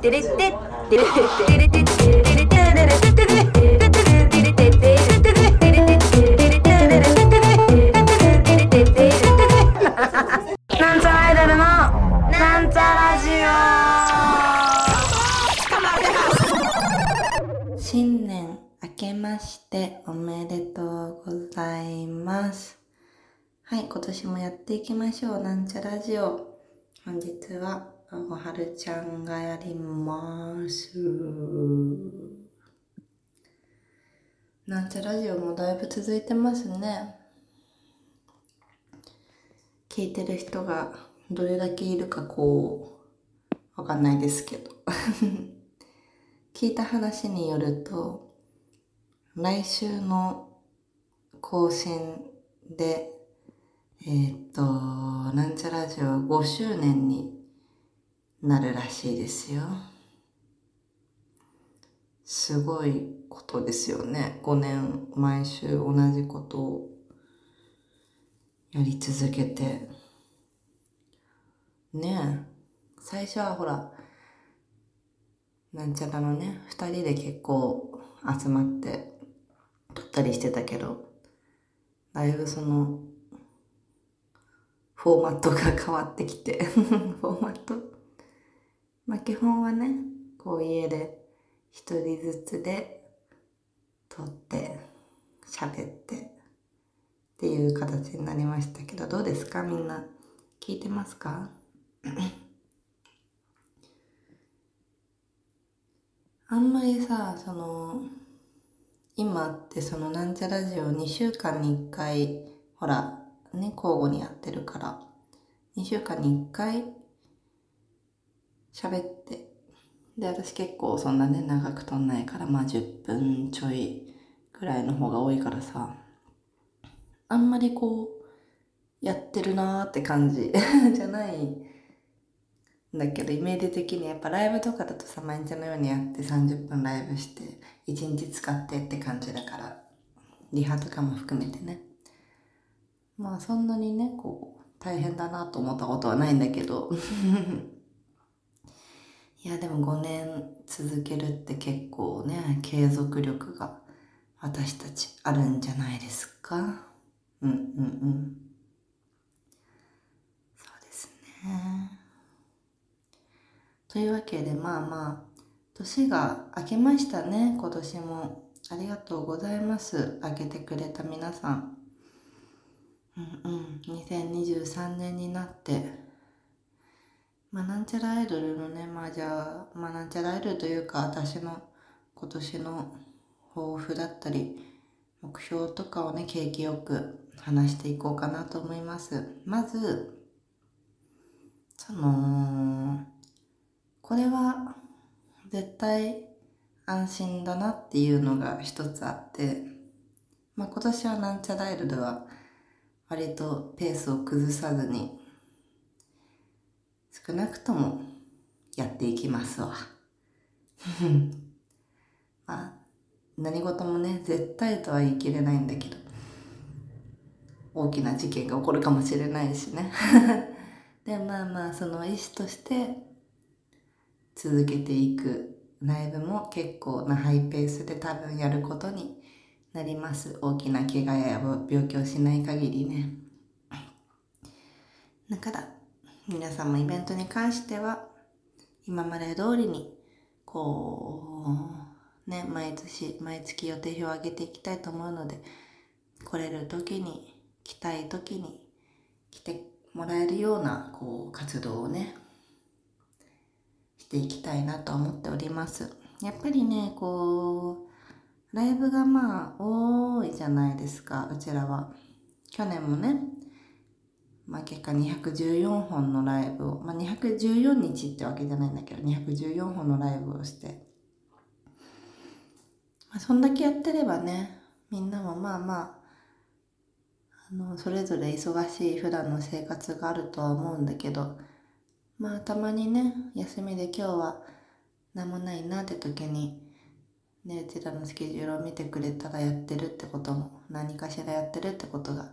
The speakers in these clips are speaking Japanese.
テレテテなんちゃらアイドルもなんちゃラジオ。新年明けましておめでとうございます。はい、今年もやっていきましょう。なんちゃラジオ。本日はおはるちゃんがやります。なんちゃラジオもだいぶ続いてますね。聞いてる人がどれだけいるかこうわかんないですけど。聞いた話によると来週の更新でえー、っとなんちゃラジオ5周年になるらしいですよすごいことですよね5年毎週同じことをやり続けて。ねえ。最初はほら、なんちゃらのね、二人で結構集まって撮ったりしてたけど、だいぶその、フォーマットが変わってきて フォーマットまあ基本はね、こう家で一人ずつで撮って、喋ってっていう形になりましたけど、どうですか？みんな。聞いてますか？あんまりさ、その、今ってそのなんちゃラジオ2週間に1回、ほら、ね、交互にやってるから、2週間に1回喋って、で、私結構そんなね、長く撮んないから、まあ10分ちょいぐらいの方が多いからさ、あんまりこう、やってるなーって感じ じゃないんだけど、イメージ的にやっぱライブとかだとさ、毎日のようにやって30分ライブして、1日使ってって感じだから、リハとかも含めてね。まあそんなにね、こう、大変だなと思ったことはないんだけど。いや、でも5年続けるって結構ね、継続力が私たちあるんじゃないですか？うんうんうん。そうですね。というわけでまあまあ年が明けましたね。今年も。ありがとうございます。あげてくれた皆さん。うんうん。2023年になってまあなんちゃらアイドルのねまあじゃあまあなんちゃらアイドルというか私の今年の抱負だったり目標とかをね景気よく話していこうかなと思います。まず、その、これは絶対安心だなっていうのが一つあって、まあ今年はなんちゃらアイドルは割とペースを崩さずに少なくともやっていきますわ。まあ何事もね絶対とは言い切れないんだけど大きな事件が起こるかもしれないしね。でまあまあその意思として続けていく。ライブも結構なハイペースで多分やることになります。大きな怪我や病気をしない限りね。だから皆さんもイベントに関しては今まで通りにこうね毎年毎月予定表を上げていきたいと思うので来れる時に来たい時に来てもらえるようなこう活動をねしていきたいなと思っております。やっぱりねこうライブがまあ多いじゃないですかうちらは。去年もねまあ結果214本のライブを、まあ、214日ってわけじゃないんだけど214本のライブをして、まあ、そんだけやってればねみんなもまあまああのそれぞれ忙しい普段の生活があるとは思うんだけどまあたまにね休みで今日は何もないなって時にねうちらのスケジュールを見てくれたらやってるってことも何かしらやってるってことが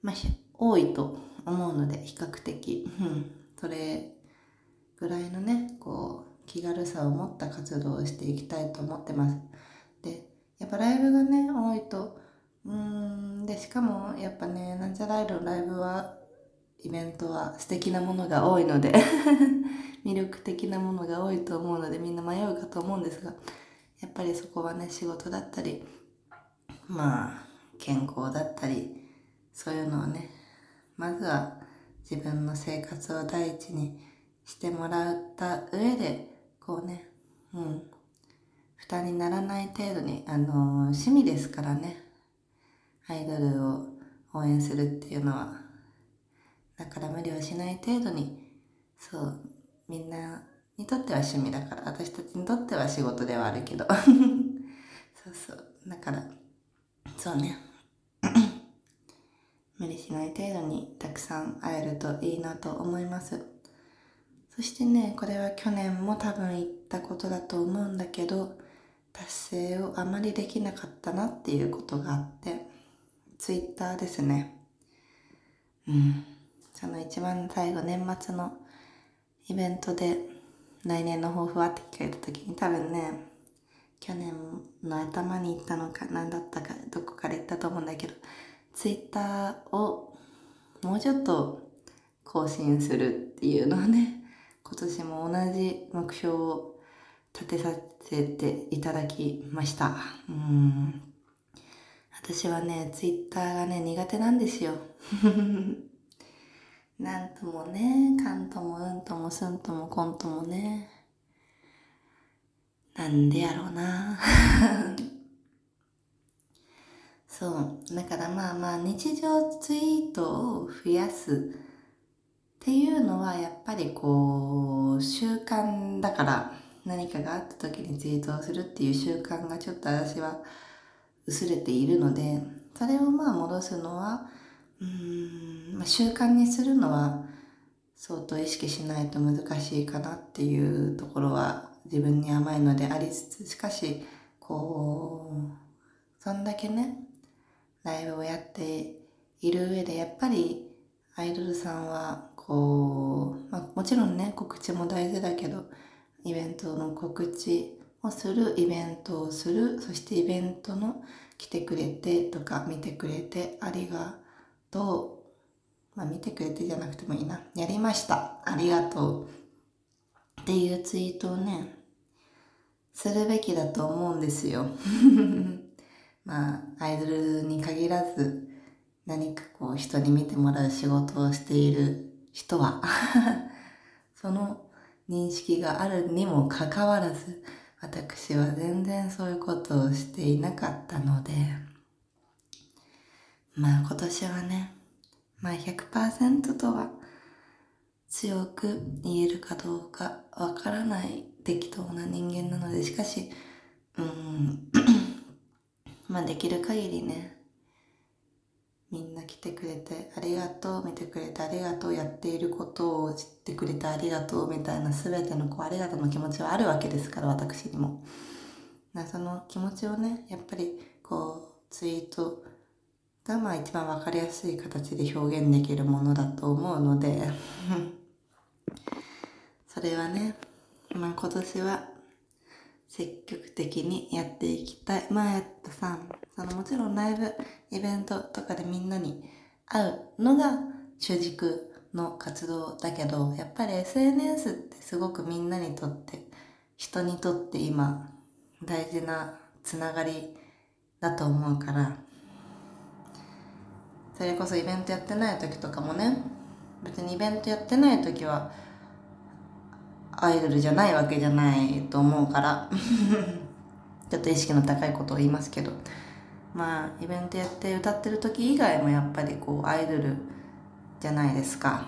まあ多いと思うので比較的、うん、それぐらいのねこう気軽さを持った活動をしていきたいと思ってます。でやっぱライブがね多いとうんでしかもやっぱねなんちゃらアイドルライブはイベントは素敵なものが多いので 魅力的なものが多いと思うのでみんな迷うかと思うんですがやっぱりそこはね仕事だったりまあ健康だったりそういうのをねまずは自分の生活を第一にしてもらった上でこうねうん負担にならない程度にあのー、趣味ですからね。アイドルを応援するっていうのは。だから無理をしない程度にそうみんなにとっては趣味だから私たちにとっては仕事ではあるけど。そうそう。だからそうね。無理しない程度にたくさん会えるといいなと思います。そしてねこれは去年も多分言ったことだと思うんだけど達成をあまりできなかったなっていうことがあってツイッターですね。うん。その一番最後年末のイベントで来年の抱負はって聞かれた時に多分ね去年の頭に言ったのか何だったかどこから言ったと思うんだけどツイッターをもうちょっと更新するっていうのをね今年も同じ目標を立てさせていただきましたうん私はねツイッターがね苦手なんですよ なんともね、かんともうんともすんともこんともね。なんでやろうな。そう。だからまあまあ日常ツイートを増やすっていうのはやっぱりこう習慣だから何かがあった時にツイートをするっていう習慣がちょっと私は薄れているのでそれをまあ戻すのはうん、まあ、習慣にするのは相当意識しないと難しいかなっていうところは自分に甘いのでありつつしかしこうそんだけねライブをやっている上でやっぱりアイドルさんはこう、まあ、もちろんね告知も大事だけどイベントの告知をするイベントをするそしてイベントの来てくれてとか見てくれてありがとう。まあ見てくれてじゃなくてもいいな。やりました。ありがとう。っていうツイートをね、するべきだと思うんですよ。まあ、アイドルに限らず、何かこう人に見てもらう仕事をしている人は その認識があるにもかかわらず、私は全然そういうことをしていなかったので、まあ今年はね、まあ100%とは強く言えるかどうかわからない適当な人間なので、しかし、うん、まあできる限りね、みんな来てくれてありがとう、見てくれてありがとう、やっていることを知ってくれてありがとうみたいな全てのこうありがとうの気持ちはあるわけですから、私にも。その気持ちをね、やっぱりこうツイートがまあ一番わかりやすい形で表現できるものだと思うので それはね、まあ今年は積極的にやっていきたい。まあやっぱさ、そのもちろんライブ、イベントとかでみんなに会うのが主軸の活動だけど、やっぱり SNS ってすごくみんなにとって、人にとって今大事なつながりだと思うから、それこそイベントやってない時とかもね別にイベントやってない時はアイドルじゃないわけじゃないと思うから。ちょっと意識の高いことを言いますけど。まあイベントやって歌ってる時以外もやっぱりこうアイドルじゃないですか。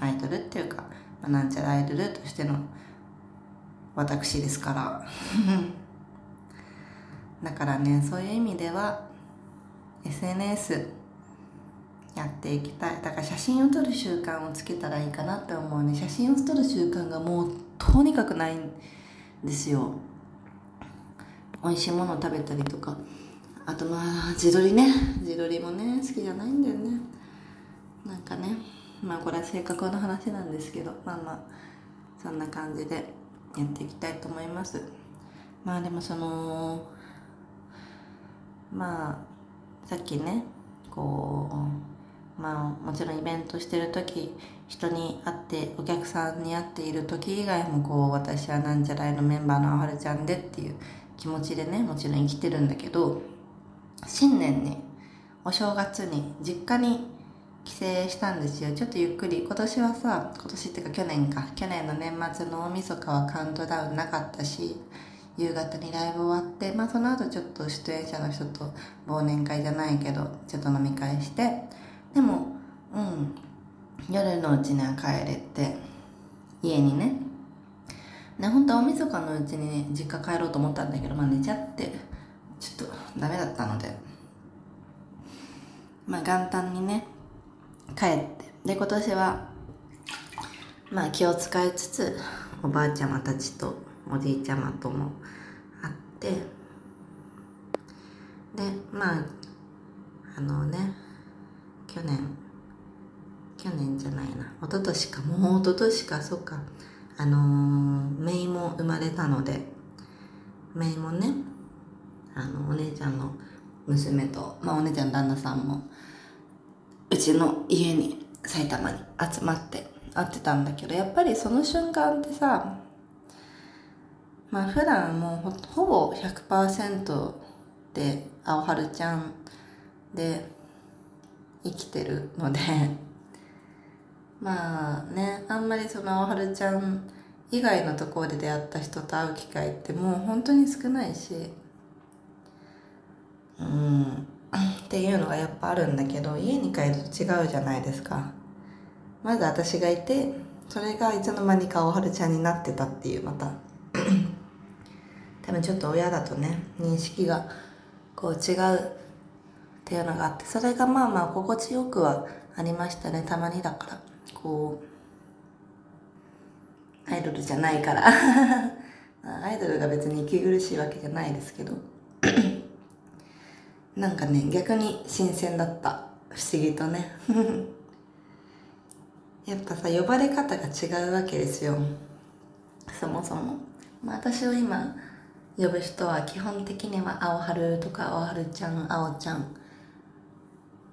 アイドルっていうか、まあ、なんちゃらアイドルとしての私ですから。だからねそういう意味では SNS やっていきたい。だから写真を撮る習慣をつけたらいいかなって思うね。写真を撮る習慣がもうとにかくないんですよ。美味しいものを食べたりとか。あとまあ自撮りね。自撮りもね好きじゃないんだよね。なんかね。まあこれは性格の話なんですけど。まあまあそんな感じでやっていきたいと思います。まあでもそのまあさっきねこうまあもちろんイベントしてる時人に会ってお客さんに会っている時以外もこう私はなんじゃらいのメンバーのあはるちゃんでっていう気持ちでねもちろん生きてるんだけど新年にお正月に実家に帰省したんですよ。ちょっとゆっくり。今年はさ今年っていうか去年か。去年の年末の大晦日はカウントダウンなかったし夕方にライブ終わってまあその後ちょっと出演者の人と忘年会じゃないけどちょっと飲み会してでもうん。夜のうちには帰れて家にね。ね本当は大晦日のうちにね実家帰ろうと思ったんだけどまあ寝ちゃってちょっとダメだったので。まあ元旦にね帰って。で今年はまあ気を使いつつおばあちゃまたちとおじいちゃまとも会ってでまああのね去年。去年じゃないな。一昨年か。もう一昨年か。そっか。あのー、姪も生まれたので。姪もねあのお姉ちゃんの娘とまあお姉ちゃんの旦那さんもうちの家に埼玉に集まって会ってたんだけどやっぱりその瞬間ってさまあ普段もうほぼ100%で青春ちゃんで生きてるので まあねあんまりその青春ちゃん以外のところで出会った人と会う機会ってもう本当に少ないしうん っていうのがやっぱあるんだけど家に帰ると違うじゃないですか。まず私がいてそれがいつの間にかおはるちゃんになってたっていうまた。多分ちょっと親だとね認識がこう違うっていうのがあってそれがまあまあ心地よくはありましたね。たまにだから。こうアイドルじゃないから。アイドルが別に息苦しいわけじゃないですけど。なんかね逆に新鮮だった。不思議とね。やっぱさ呼ばれ方が違うわけですよ。そもそも、まあ、私を今呼ぶ人は基本的には青春とか青春ちゃん青ちゃん。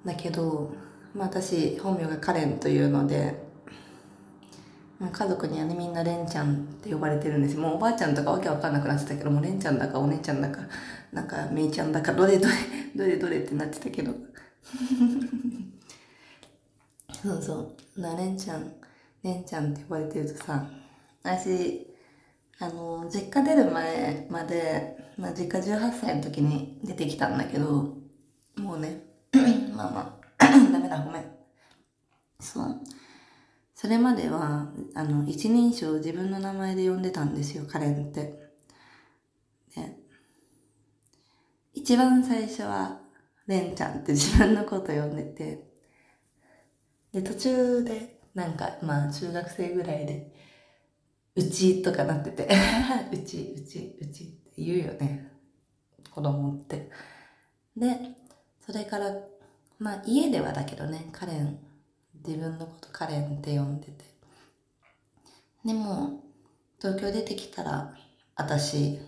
だけど、まあ、私本名がカレンというので、まあ、家族にはねみんなレンちゃんって呼ばれてるんですもうおばあちゃんとかわけわかんなくなってたけどもうレンちゃんだかお姉ちゃんだかなんかめいちゃんだかどれどれ どれどれってなってたけど。そうそう。なレンちゃんレンちゃんって呼ばれてるとさ私あの実家出る前まで、まあ、実家18歳の時に出てきたんだけどもうねまあまあ。ダメだごめん。そう。それまではあの一人称自分の名前で呼んでたんですよカレンって。で一番最初はレンちゃんって自分のこと呼んでて。で途中でなんかまあ中学生ぐらいでうちとかなってて。うちうちうちって言うよね。子供って。でそれからまあ家ではだけどねカレン自分のことカレンって呼んでて。でも東京出てきたら私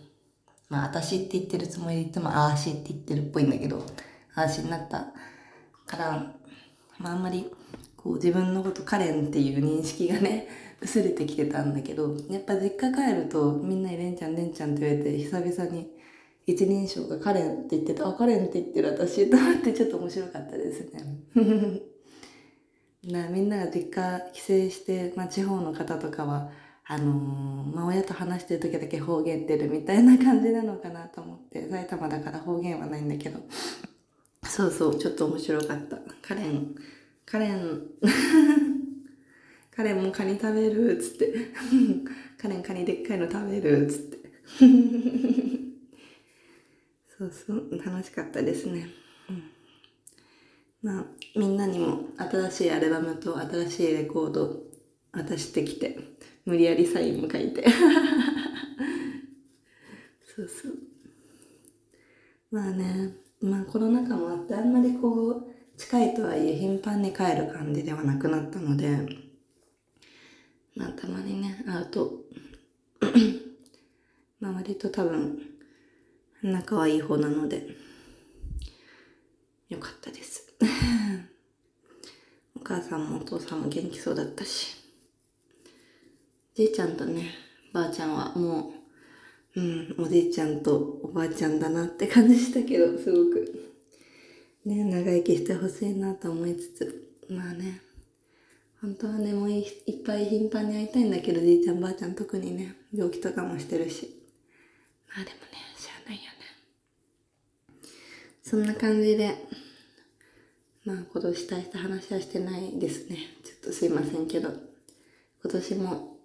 まあ私って言ってるつもりでいつもあーしって言ってるっぽいんだけどあーしになった。からまああんまりこう自分のことカレンっていう認識がね 薄れてきてたんだけどやっぱ実家帰るとみんなにレンちゃんレンちゃんって言われて久々に一人称がカレンって言ってたあカレンって言ってる私と思ってちょっと面白かったですね。なみんなが実家帰省して、まあ、地方の方とかはあのー、まあ、親と話してる時だけ方言出るみたいな感じなのかなと思って埼玉だから方言はないんだけど。そうそうちょっと面白かった。カレンカレンカレンもカニ食べるっつって。カレンカニでっかいの食べるっつって。そうそう楽しかったですね、うん、まあみんなにも新しいアルバムと新しいレコード渡してきて無理やりサインも書いて。そうそう。まあねまあコロナ禍もあってあんまりこう近いとはいえ頻繁に帰る感じではなくなったのでまあたまにね会うと まあ割と多分、仲はいい方なので、よかったです。お母さんもお父さんも元気そうだったし。じいちゃんとね、ばあちゃんはもう、うん、おじいちゃんとおばあちゃんだなって感じしたけど、すごく。ね、長生きしてほしいなと思いつつ、まあね、本当はね、もういいっぱい頻繁に会いたいんだけど、じいちゃんばあちゃん特にね、病気とかもしてるし。まあでもね、ないよね。そんな感じで、まあ今年大した話はしてないですね。ちょっとすいませんけど、今年も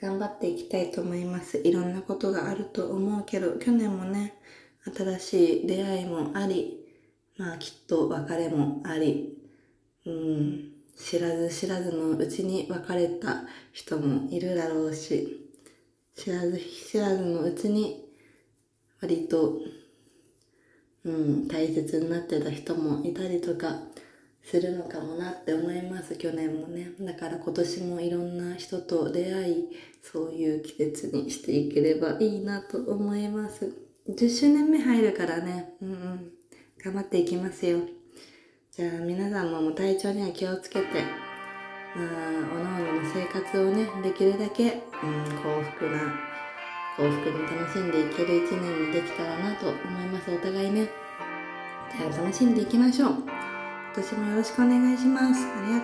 頑張っていきたいと思います。いろんなことがあると思うけど、去年もね、新しい出会いもあり、まあきっと別れもあり、うん、知らず知らずのうちに別れた人もいるだろうし、知らず知らずのうちに割と、うん、大切になってた人もいたりとかするのかもなって思います、去年もね。だから今年もいろんな人と出会い、そういう季節にしていければいいなと思います。10周年目入るからね、うんうん、頑張っていきますよ。じゃあ皆さんも体調には気をつけて、まあ、おのおのの生活をね、できるだけ、うん、幸福な、幸福に楽しんでいける一年にできたらなと思います。お互いね。じゃあ楽しんでいきましょう。今年もよろしくお願いします。ありがとう。